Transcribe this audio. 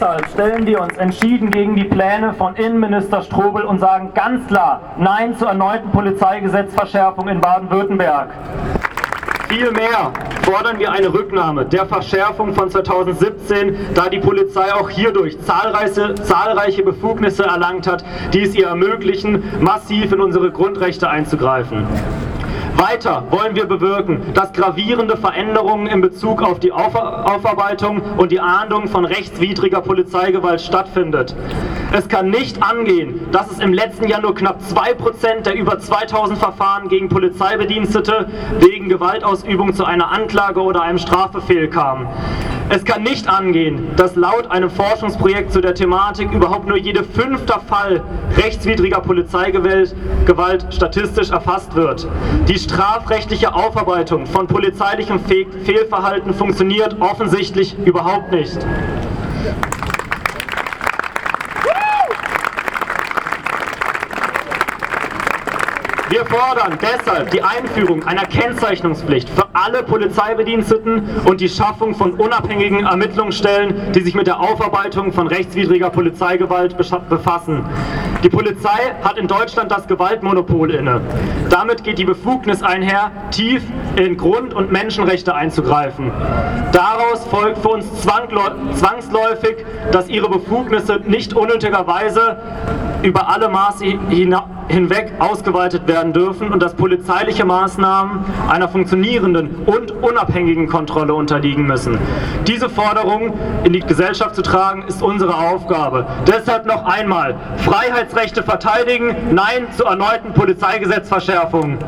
Deshalb stellen wir uns entschieden gegen die Pläne von Innenminister Strobel und sagen ganz klar Nein zur erneuten Polizeigesetzverschärfung in Baden-Württemberg. Vielmehr fordern wir eine Rücknahme der Verschärfung von 2017, da die Polizei auch hierdurch zahlreiche, zahlreiche Befugnisse erlangt hat, die es ihr ermöglichen, massiv in unsere Grundrechte einzugreifen. Weiter wollen wir bewirken, dass gravierende Veränderungen in Bezug auf die Aufarbeitung und die Ahndung von rechtswidriger Polizeigewalt stattfindet. Es kann nicht angehen, dass es im letzten Jahr nur knapp 2% der über 2000 Verfahren gegen Polizeibedienstete wegen Gewaltausübung zu einer Anklage oder einem Strafbefehl kam. Es kann nicht angehen, dass laut einem Forschungsprojekt zu der Thematik überhaupt nur jede fünfter Fall rechtswidriger Polizeigewalt Gewalt statistisch erfasst wird. Die strafrechtliche Aufarbeitung von polizeilichem Fehlverhalten funktioniert offensichtlich überhaupt nicht. Wir fordern deshalb die Einführung einer Kennzeichnungspflicht für alle Polizeibediensteten und die Schaffung von unabhängigen Ermittlungsstellen, die sich mit der Aufarbeitung von rechtswidriger Polizeigewalt befassen. Die Polizei hat in Deutschland das Gewaltmonopol inne. Damit geht die Befugnis einher, tief in Grund- und Menschenrechte einzugreifen. Daraus folgt für uns zwangsläufig, dass ihre Befugnisse nicht unnötigerweise über alle Maße hinweg ausgeweitet werden dürfen und dass polizeiliche Maßnahmen einer funktionierenden und unabhängigen Kontrolle unterliegen müssen. Diese Forderung in die Gesellschaft zu tragen, ist unsere Aufgabe. Deshalb noch einmal Freiheitsrechte verteidigen, Nein zur erneuten Polizeigesetzverschärfung.